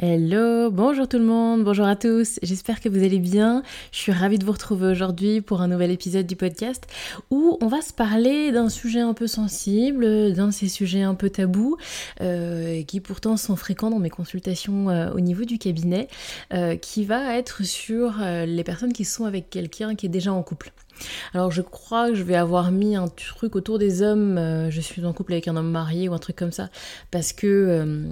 Hello, bonjour tout le monde, bonjour à tous, j'espère que vous allez bien. Je suis ravie de vous retrouver aujourd'hui pour un nouvel épisode du podcast où on va se parler d'un sujet un peu sensible, d'un de ces sujets un peu tabous, euh, qui pourtant sont fréquents dans mes consultations euh, au niveau du cabinet, euh, qui va être sur les personnes qui sont avec quelqu'un qui est déjà en couple. Alors je crois que je vais avoir mis un truc autour des hommes, je suis en couple avec un homme marié ou un truc comme ça, parce que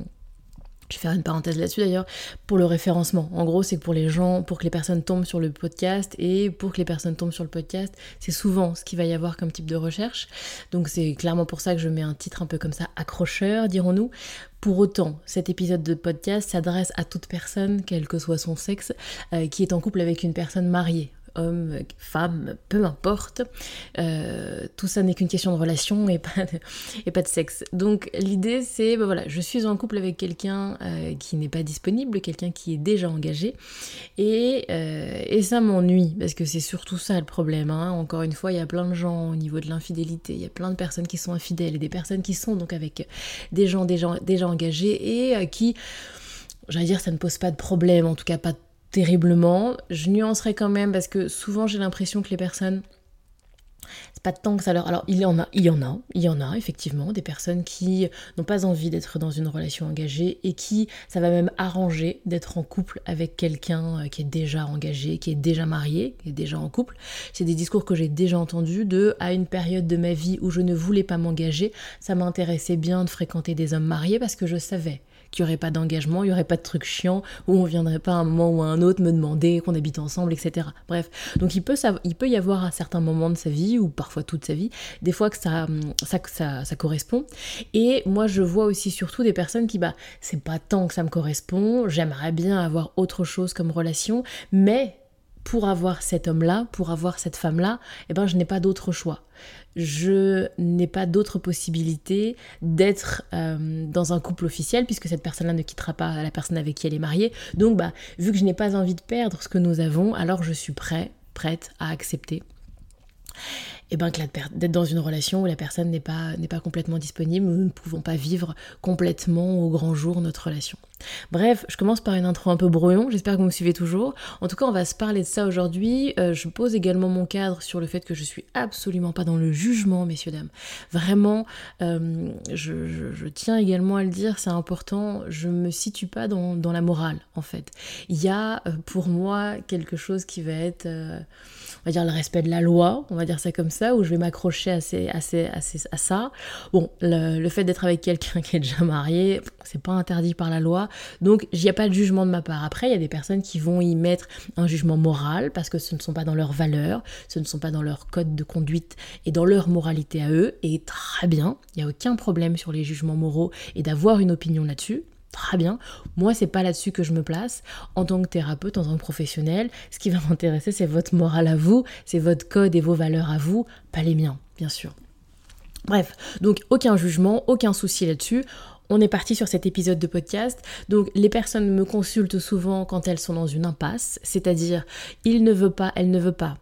je vais faire une parenthèse là-dessus d'ailleurs, pour le référencement. En gros, c'est que pour les gens, pour que les personnes tombent sur le podcast et pour que les personnes tombent sur le podcast, c'est souvent ce qu'il va y avoir comme type de recherche. Donc c'est clairement pour ça que je mets un titre un peu comme ça, accrocheur, dirons-nous. Pour autant, cet épisode de podcast s'adresse à toute personne, quel que soit son sexe, euh, qui est en couple avec une personne mariée homme, femme, peu importe. Euh, tout ça n'est qu'une question de relation et pas de, de sexe. Donc l'idée c'est, ben voilà, je suis en couple avec quelqu'un euh, qui n'est pas disponible, quelqu'un qui est déjà engagé. Et, euh, ça m'ennuie, parce que c'est surtout ça le problème. Hein. Encore une fois, il y a plein de gens au niveau de l'infidélité, il y a plein de personnes qui sont infidèles et des personnes qui sont donc avec des gens déjà, déjà engagés et qui j'allais dire ça ne pose pas de problème, en tout cas pas terriblement. Je nuancerai quand même parce que souvent j'ai l'impression que les personnes c'est pas tant que ça leur. Alors, il y en a, il y en a, il y en a effectivement des personnes qui n'ont pas envie d'être dans une relation engagée et qui, ça va même arranger d'être en couple avec quelqu'un euh, qui est déjà engagé, qui est déjà marié, qui est déjà en couple. C'est des discours que j'ai déjà entendus de à une période de ma vie où je ne voulais pas m'engager, ça m'intéressait bien de fréquenter des hommes mariés parce que je savais qu'il n'y aurait pas d'engagement, il n'y aurait pas de trucs chiants, où on viendrait pas à un moment ou à un autre me demander qu'on habite ensemble, etc. Bref, donc il peut, y avoir à certains moments de sa vie, ou parfois toute sa vie, des fois que ça, ça, ça, ça correspond. Et moi, je vois aussi surtout des personnes qui, bah, c'est pas tant que ça me correspond, j'aimerais bien avoir autre chose comme relation, mais pour avoir cet homme-là, pour avoir cette femme-là, eh ben, je n'ai pas d'autre choix. Je n'ai pas d'autre possibilité d'être euh, dans un couple officiel puisque cette personne-là ne quittera pas la personne avec qui elle est mariée. Donc, bah, vu que je n'ai pas envie de perdre ce que nous avons, alors je suis prêt, prête à accepter eh ben d'être dans une relation où la personne n'est pas, n'est pas complètement disponible, nous ne pouvons pas vivre complètement au grand jour notre relation. Bref, je commence par une intro un peu brouillon, j'espère que vous me suivez toujours. En tout cas, on va se parler de ça aujourd'hui. Euh, je pose également mon cadre sur le fait que je suis absolument pas dans le jugement, messieurs, dames. Vraiment, euh, je, tiens également à le dire, c'est important, je me situe pas dans, la morale, en fait. Il y a euh, pour moi quelque chose qui va être, on va dire, le respect de la loi, on va dire ça comme ça, où je vais m'accrocher à, ça. Bon, le, le fait d'être avec quelqu'un qui est déjà marié, c'est pas interdit par la loi. Donc, il n'y a pas de jugement de ma part. Après, il y a des personnes qui vont y mettre un jugement moral parce que ce ne sont pas dans leurs valeurs, ce ne sont pas dans leur code de conduite et dans leur moralité à eux. Et très bien, il n'y a aucun problème sur les jugements moraux et d'avoir une opinion là-dessus. Très bien. Moi, c'est pas là-dessus que je me place. En tant que thérapeute, en tant que professionnel, ce qui va m'intéresser, c'est votre morale à vous, c'est votre code et vos valeurs à vous, pas les miens, bien sûr. Bref, donc aucun jugement, aucun souci là-dessus on est parti sur cet épisode de podcast. Donc les personnes me consultent souvent quand elles sont dans une impasse, c'est-à-dire il ne veut pas, elle ne veut pas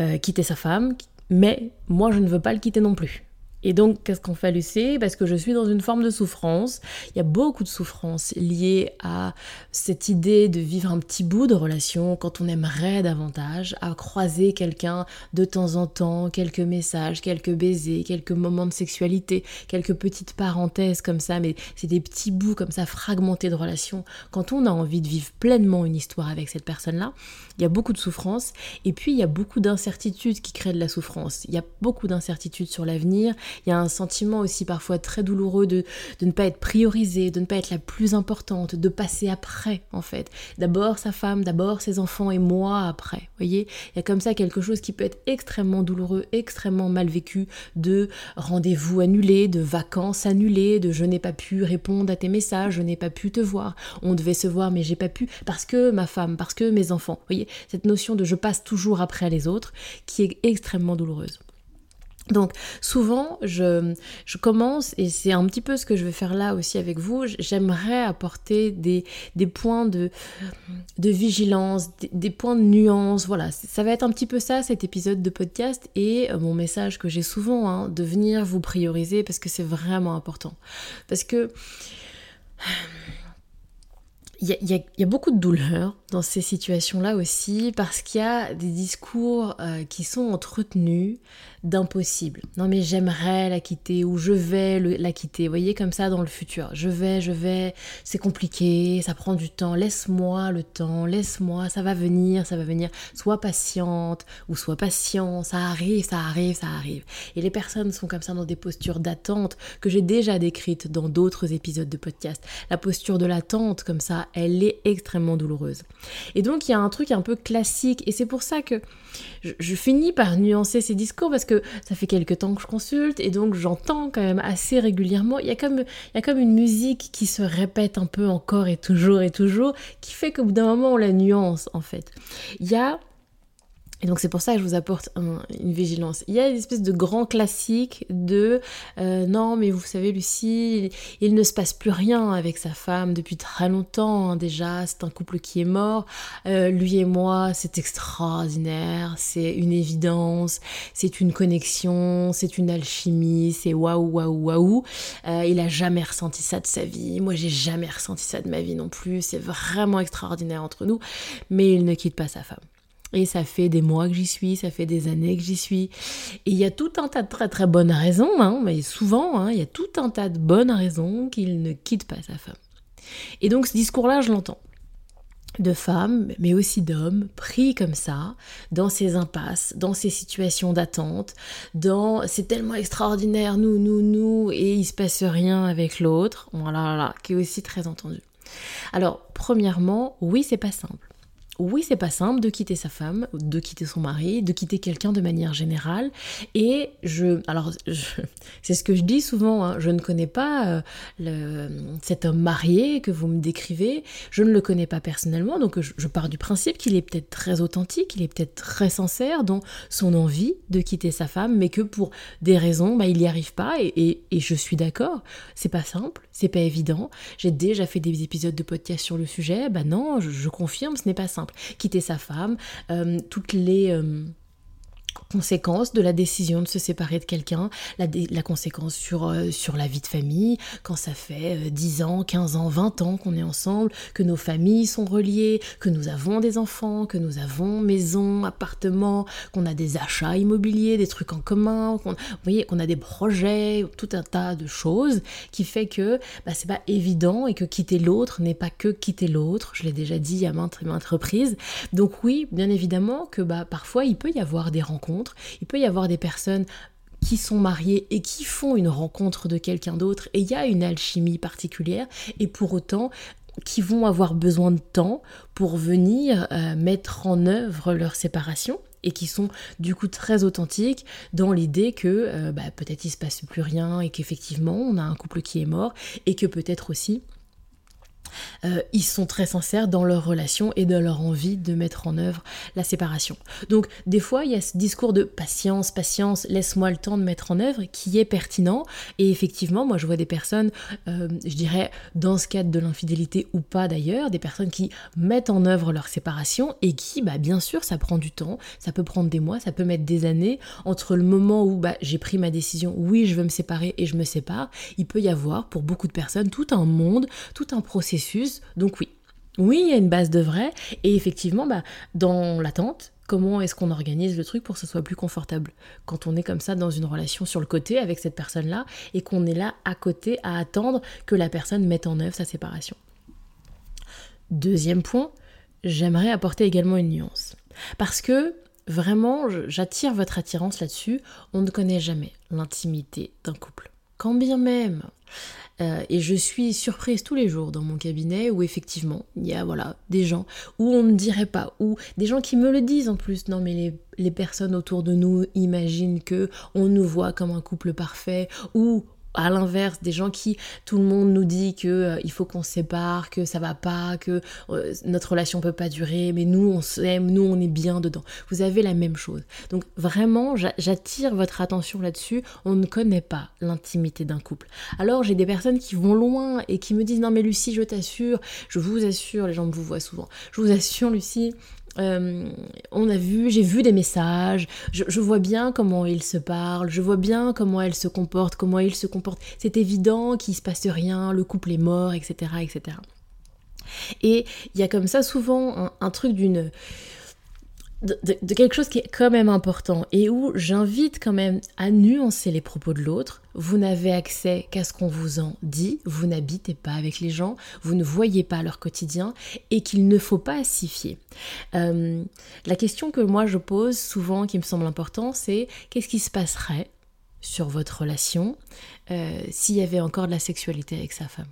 euh, quitter sa femme, mais moi je ne veux pas le quitter non plus. Et donc, qu'est-ce qu'on fait, Lucie Parce que je suis dans une forme de souffrance. Il y a beaucoup de souffrance liée à cette idée de vivre un petit bout de relation quand on aimerait davantage, à croiser quelqu'un de temps en temps, quelques messages, quelques baisers, quelques moments de sexualité, quelques petites parenthèses comme ça, mais c'est des petits bouts comme ça fragmentés de relation. Quand on a envie de vivre pleinement une histoire avec cette personne-là, il y a beaucoup de souffrance et puis il y a beaucoup d'incertitudes qui créent de la souffrance. Il y a beaucoup d'incertitudes sur l'avenir Il y a un sentiment aussi parfois très douloureux de, de ne pas être priorisée, de ne pas être la plus importante, de passer après en fait. D'abord sa femme, d'abord ses enfants et moi après. voyez Il y a comme ça quelque chose qui peut être extrêmement douloureux, extrêmement mal vécu, de rendez-vous annulés, de vacances annulées, de je n'ai pas pu répondre à tes messages, je n'ai pas pu te voir. On devait se voir mais j'ai pas pu parce que ma femme, parce que mes enfants. voyez Cette notion de je passe toujours après les autres qui est extrêmement douloureuse. Donc souvent, je, je commence, et c'est un petit peu ce que je vais faire là aussi avec vous, j'aimerais apporter des, des, points de, de vigilance, des, points de nuance, voilà, ça va être un petit peu ça cet épisode de podcast, et euh, mon message que j'ai souvent, hein, de venir vous prioriser, parce que c'est vraiment important. Parce que il y, a, beaucoup de douleur dans ces situations-là aussi parce qu'il y a des discours euh, qui sont entretenus d'impossible. Non mais j'aimerais la quitter ou je vais la quitter. Voyez comme ça dans le futur. Je vais, je vais, c'est compliqué, ça prend du temps. Laisse-moi le temps, laisse-moi, ça va venir, ça va venir. Sois patiente ou sois patient, ça arrive, ça arrive, ça arrive. Et les personnes sont comme ça dans des postures d'attente que j'ai déjà décrites dans d'autres épisodes de podcast. La posture de l'attente comme ça, elle est extrêmement douloureuse. Et donc il y a un truc un peu classique et c'est pour ça que je, finis par nuancer ces discours parce que ça fait quelques temps que je consulte et donc j'entends quand même assez régulièrement. Il y, a comme, il y a comme une musique qui se répète un peu encore et toujours et toujours qui fait qu'au bout d'un moment on la nuance en fait. Il y a et donc c'est pour ça que je vous apporte une vigilance. Il y a une espèce de grand classique de euh, non mais vous savez Lucie, il, ne se passe plus rien avec sa femme depuis très longtemps hein, déjà, c'est un couple qui est mort, euh, lui et moi c'est extraordinaire, c'est une évidence, c'est une connexion, c'est une alchimie, c'est waouh waouh waouh. Euh, il a jamais ressenti ça de sa vie, moi j'ai jamais ressenti ça de ma vie non plus, c'est vraiment extraordinaire entre nous, mais il ne quitte pas sa femme. Et ça fait des mois que j'y suis, ça fait des années que j'y suis. Et il y a tout un tas de très très bonnes raisons, hein, mais souvent, hein, il y a tout un tas de bonnes raisons qu'il ne quitte pas sa femme. Et donc ce discours-là, je l'entends. De femmes, mais aussi d'hommes, pris comme ça, dans ces impasses, dans ces situations d'attente, dans c'est tellement extraordinaire, nous, nous, nous, et il se passe rien avec l'autre, voilà, voilà, qui est aussi très entendu. Alors, premièrement, oui, c'est pas simple oui, c'est pas simple de quitter sa femme, de quitter son mari, de quitter quelqu'un de manière générale. Et je, alors, c'est ce que je dis souvent. Hein, je ne connais pas euh, cet homme marié que vous me décrivez. Je ne le connais pas personnellement, donc je, pars du principe qu'il est peut-être très authentique, il est peut-être très sincère dans son envie de quitter sa femme, mais que pour des raisons, bah, il n'y arrive pas. Et, je suis d'accord. C'est pas simple, c'est pas évident. J'ai déjà fait des épisodes de podcast sur le sujet. Bah non, je confirme, ce n'est pas simple quitter sa femme, euh, toutes les... Euh, conséquence de la décision de se séparer de quelqu'un, la, la, conséquence sur, euh, sur la vie de famille, quand ça fait 10 euh, ans, 15 ans, 20 ans qu'on est ensemble, que nos familles sont reliées, que nous avons des enfants, que nous avons maison, appartement, qu'on a des achats immobiliers, des trucs en commun, qu'on, qu'on a des projets, tout un tas de choses qui fait que bah, c'est pas évident et que quitter l'autre n'est pas que quitter l'autre, je l'ai déjà dit à maintes maintes reprises. Donc oui, bien évidemment que bah, parfois il peut y avoir des rencontres il peut y avoir des personnes qui sont mariées et qui font une rencontre de quelqu'un d'autre et il y a une alchimie particulière et pour autant qui vont avoir besoin de temps pour venir euh, mettre en œuvre leur séparation et qui sont du coup très authentiques dans l'idée que euh, bah, peut-être il se passe plus rien et qu'effectivement on a un couple qui est mort et que peut-être aussi euh, ils sont très sincères dans leur relation et dans leur envie de mettre en œuvre la séparation. Donc des fois, il y a ce discours de patience, patience, laisse-moi le temps de mettre en œuvre qui est pertinent. Et effectivement, moi je vois des personnes, euh, je dirais, dans ce cadre de l'infidélité ou pas d'ailleurs, des personnes qui mettent en œuvre leur séparation et qui, bah, bien sûr, ça prend du temps, ça peut prendre des mois, ça peut mettre des années entre le moment où bah, j'ai pris ma décision, oui, je veux me séparer et je me sépare. Il peut y avoir pour beaucoup de personnes tout un monde, tout un donc oui, oui, il y a une base de vrai. Et effectivement, bah, dans l'attente, comment est-ce qu'on organise le truc pour que ce soit plus confortable? Quand on est comme ça dans une relation sur le côté avec cette personne-là et qu'on est là à côté à attendre que la personne mette en œuvre sa séparation. Deuxième point, j'aimerais apporter également une nuance. Parce que vraiment, j'attire votre attirance là-dessus. On ne connaît jamais l'intimité d'un couple. Quand bien même euh, et je suis surprise tous les jours dans mon cabinet où effectivement il y a voilà des gens où on ne dirait pas, ou des gens qui me le disent en plus. Non mais les, les personnes autour de nous imaginent que on nous voit comme un couple parfait, ou à l'inverse, des gens qui, tout le monde nous dit que euh, il faut qu'on se sépare, que ça va pas, que euh, notre relation peut pas durer, mais nous on s'aime, nous on est bien dedans. Vous avez la même chose. Donc vraiment, j'attire votre attention là-dessus. On ne connaît pas l'intimité d'un couple. Alors j'ai des personnes qui vont loin et qui me disent non mais Lucie, je t'assure, je vous assure, les gens me vous voient souvent. Je vous assure Lucie, euh, on a vu, j'ai vu des messages, je, vois bien comment ils se parlent, je vois bien comment elle se comporte, comment il se comporte. C'est évident qu'il se passe rien, le couple est mort, etc. etc. Et il y a comme ça souvent un truc d'une de, quelque chose qui est quand même important et où j'invite quand même à nuancer les propos de l'autre. Vous n'avez accès qu'à ce qu'on vous en dit, vous n'habitez pas avec les gens, vous ne voyez pas leur quotidien et qu'il ne faut pas s'y fier. Euh, la question que moi je pose souvent, qui me semble important, c'est qu'est-ce qui se passerait sur votre relation euh, s'il y avait encore de la sexualité avec sa femme?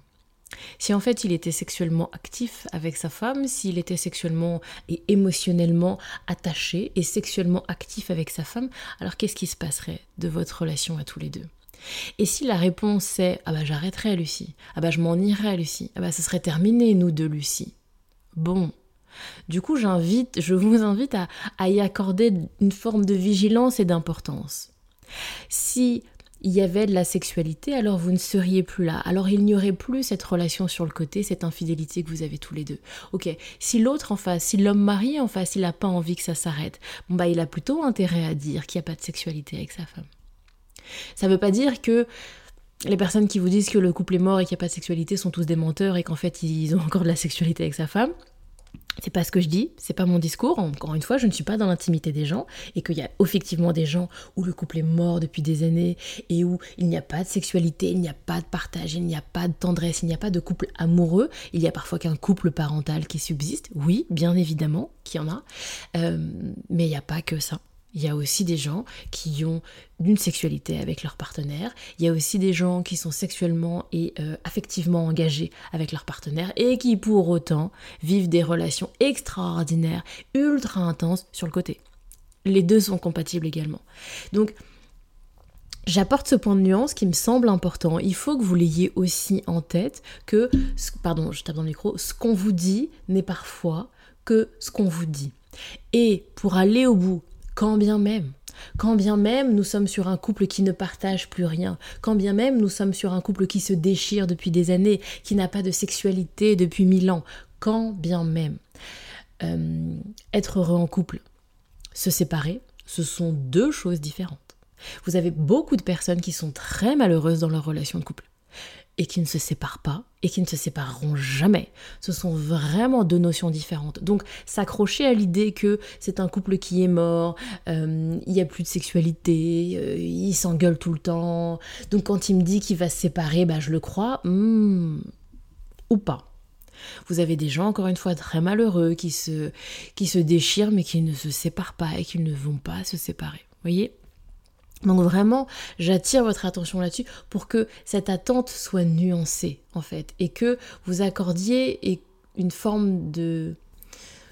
Si en fait il était sexuellement actif avec sa femme, s'il était sexuellement et émotionnellement attaché et sexuellement actif avec sa femme, alors qu'est-ce qui se passerait de votre relation à tous les deux? Et si la réponse est ah bah j'arrêterai Lucie, ah bah je m'en irai Lucie, ah bah ce serait terminé nous deux Lucie. Bon, du coup, j'invite, je vous invite à, à, y accorder une forme de vigilance et d'importance. Si il y avait de la sexualité, alors vous ne seriez plus là. Alors il n'y aurait plus cette relation sur le côté, cette infidélité que vous avez tous les deux. Ok, si l'autre en face, si l'homme marié en face, il n'a pas envie que ça s'arrête, bon bah il a plutôt intérêt à dire qu'il n'y a pas de sexualité avec sa femme. Ça ne veut pas dire que les personnes qui vous disent que le couple est mort et qu'il n'y a pas de sexualité sont tous des menteurs et qu'en fait ils ont encore de la sexualité avec sa femme. C'est pas ce que je dis, c'est pas mon discours. Encore une fois, je ne suis pas dans l'intimité des gens et qu'il y a effectivement des gens où le couple est mort depuis des années et où il n'y a pas de sexualité, il n'y a pas de partage, il n'y a pas de tendresse, il n'y a pas de couple amoureux. Il y a parfois qu'un couple parental qui subsiste, oui, bien évidemment, qu'il y en a, euh, mais il n'y a pas que ça. Il y a aussi des gens qui ont une sexualité avec leur partenaire. Il y a aussi des gens qui sont sexuellement et euh, affectivement engagés avec leur partenaire et qui pour autant vivent des relations extraordinaires, ultra intenses sur le côté. Les deux sont compatibles également. Donc, J'apporte ce point de nuance qui me semble important. Il faut que vous l'ayez aussi en tête que, pardon, je tape dans le micro, ce qu'on vous dit n'est parfois que ce qu'on vous dit. Et pour aller au bout quand bien même, quand bien même nous sommes sur un couple qui ne partage plus rien, quand bien même nous sommes sur un couple qui se déchire depuis des années, qui n'a pas de sexualité depuis mille ans, quand bien même. Euh, être heureux en couple, se séparer, ce sont deux choses différentes. Vous avez beaucoup de personnes qui sont très malheureuses dans leur relation de couple et qui ne se séparent pas et qui ne se sépareront jamais. Ce sont vraiment deux notions différentes. Donc s'accrocher à l'idée que c'est un couple qui est mort, euh, il n'y a plus de sexualité, euh, il s'engueule tout le temps. Donc quand il me dit qu'il va se séparer, bah, je le crois, hmm, ou pas. Vous avez des gens, encore une fois, très malheureux, qui se, qui se déchirent mais qui ne se séparent pas et qui ne vont pas se séparer. Voyez? Donc vraiment, j'attire votre attention là-dessus pour que cette attente soit nuancée en fait et que vous accordiez une forme de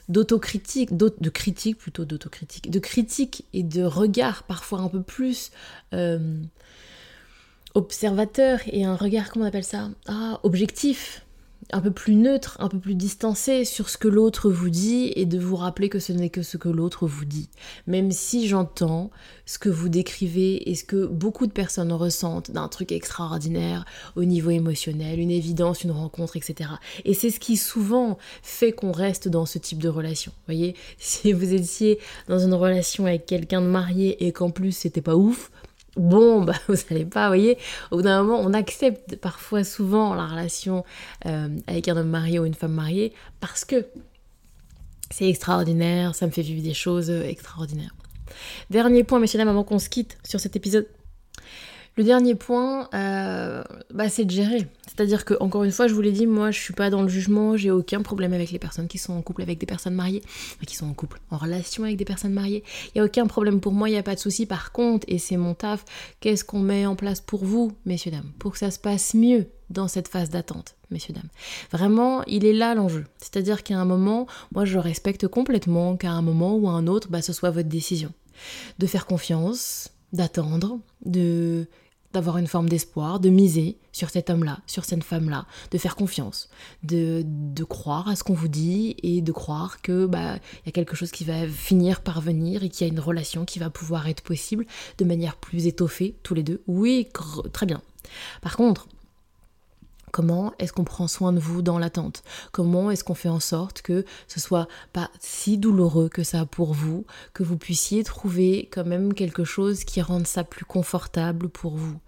d'autocritique, de critique plutôt d'autocritique, de critique et de regard parfois un peu plus euh, observateur et un regard, comment on appelle ça? Ah, objectif un peu plus neutre, un peu plus distancé sur ce que l'autre vous dit et de vous rappeler que ce n'est que ce que l'autre vous dit. Même si j'entends ce que vous décrivez et ce que beaucoup de personnes ressentent d'un truc extraordinaire au niveau émotionnel, une évidence, une rencontre, etc. Et c'est ce qui souvent fait qu'on reste dans ce type de relation. Vous voyez, si vous étiez dans une relation avec quelqu'un de marié et qu'en plus c'était pas ouf, bon, bah, vous n'allez pas, vous voyez, au bout d'un moment, on accepte parfois souvent la relation euh, avec un homme marié ou une femme mariée parce que c'est extraordinaire, ça me fait vivre des choses extraordinaires. Dernier point, messieurs, dames, avant qu'on se quitte sur cet épisode. Le dernier point, euh, bah, c'est de gérer. C'est-à-dire que, encore une fois, je vous l'ai dit, moi, je suis pas dans le jugement, j'ai aucun problème avec les personnes qui sont en couple avec des personnes mariées, qui sont en couple, en relation avec des personnes mariées. Il n'y a aucun problème pour moi, il n'y a pas de souci. Par contre, et c'est mon taf, qu'est-ce qu'on met en place pour vous, messieurs, dames, pour que ça se passe mieux dans cette phase d'attente, messieurs, dames. Vraiment, il est là l'enjeu. C'est-à-dire qu'à un moment, moi, je respecte complètement qu'à un moment ou à un autre, bah, ce soit votre décision. De faire confiance, d'attendre, de d'avoir une forme d'espoir, de miser sur cet homme-là, sur cette femme-là, de faire confiance, de, de croire à ce qu'on vous dit et de croire que bah il y a quelque chose qui va finir par venir et qu'il y a une relation qui va pouvoir être possible de manière plus étoffée tous les deux. Oui, très bien. Par contre, Comment est-ce qu'on prend soin de vous dans l'attente? Comment est-ce qu'on fait en sorte que ce soit pas si douloureux que ça pour vous, que vous puissiez trouver quand même quelque chose qui rende ça plus confortable pour vous?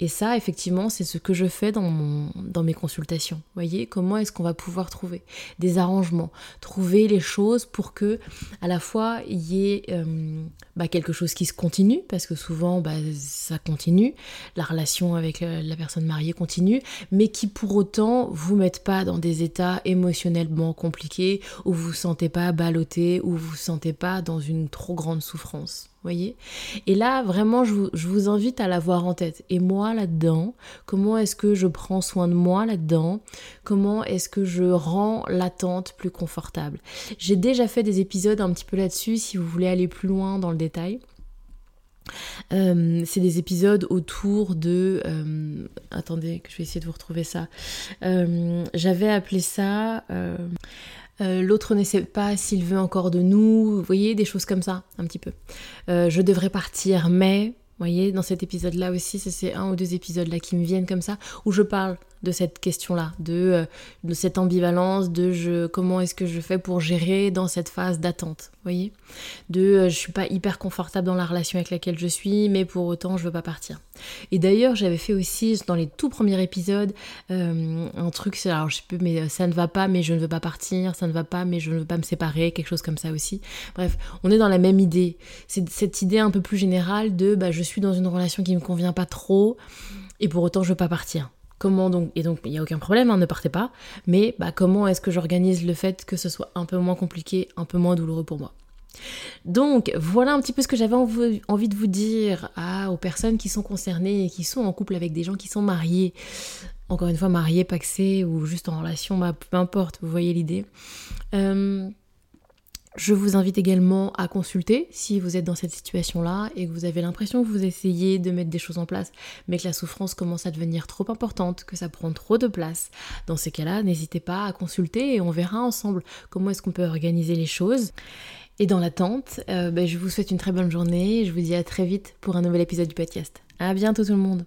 Et ça, effectivement, c'est ce que je fais dans, mon, dans mes consultations. Voyez, comment est-ce qu'on va pouvoir trouver des arrangements, trouver les choses pour que à la fois il y ait euh, bah, quelque chose qui se continue, parce que souvent bah, ça continue, la relation avec la, personne mariée continue, mais qui pour autant vous mettent pas dans des états émotionnellement compliqués où vous vous sentez pas ballotté, où vous vous sentez pas dans une trop grande souffrance. Et là, vraiment, je vous, je vous invite à l'avoir en tête. Et moi, là-dedans, comment est-ce que je prends soin de moi là-dedans? Comment est-ce que je rends l'attente plus confortable? J'ai déjà fait des épisodes un petit peu là-dessus, si vous voulez aller plus loin dans le détail. Euh, c'est des épisodes autour de... Euh, attendez, que je vais essayer de vous retrouver ça. Euh, j'avais appelé ça... L'autre ne sait pas s'il veut encore de nous, vous voyez, des choses comme ça, un petit peu. je devrais partir, mais, vous voyez, dans cet épisode-là aussi, c'est un ou deux épisodes là qui me viennent comme ça, où je parle de cette question-là, de, euh, de, cette ambivalence, de je, comment est-ce que je fais pour gérer dans cette phase d'attente, voyez? De euh, je suis pas hyper confortable dans la relation avec laquelle je suis, mais pour autant je veux pas partir. Et d'ailleurs j'avais fait aussi dans les tout premiers épisodes euh, un truc, alors je sais plus, mais ça ne va pas, mais je ne veux pas partir, ça ne va pas, mais je ne veux pas me séparer, quelque chose comme ça aussi. Bref, on est dans la même idée. C'est cette idée un peu plus générale de bah, je suis dans une relation qui me convient pas trop, et pour autant je veux pas partir. Comment donc Et donc il n'y a aucun problème, hein, ne partez pas. Mais bah, comment est-ce que j'organise le fait que ce soit un peu moins compliqué, un peu moins douloureux pour moi? Donc voilà un petit peu ce que j'avais envie de vous dire aux personnes qui sont concernées et qui sont en couple avec des gens qui sont mariés. Encore une fois, mariés, paxés ou juste en relation, bah, peu importe, vous voyez l'idée. Euh, je vous invite également à consulter si vous êtes dans cette situation-là et que vous avez l'impression que vous essayez de mettre des choses en place, mais que la souffrance commence à devenir trop importante, que ça prend trop de place. Dans ces cas-là, n'hésitez pas à consulter et on verra ensemble comment est-ce qu'on peut organiser les choses. Et dans l'attente, euh, ben, je vous souhaite une très bonne journée et je vous dis à très vite pour un nouvel épisode du podcast. À bientôt tout le monde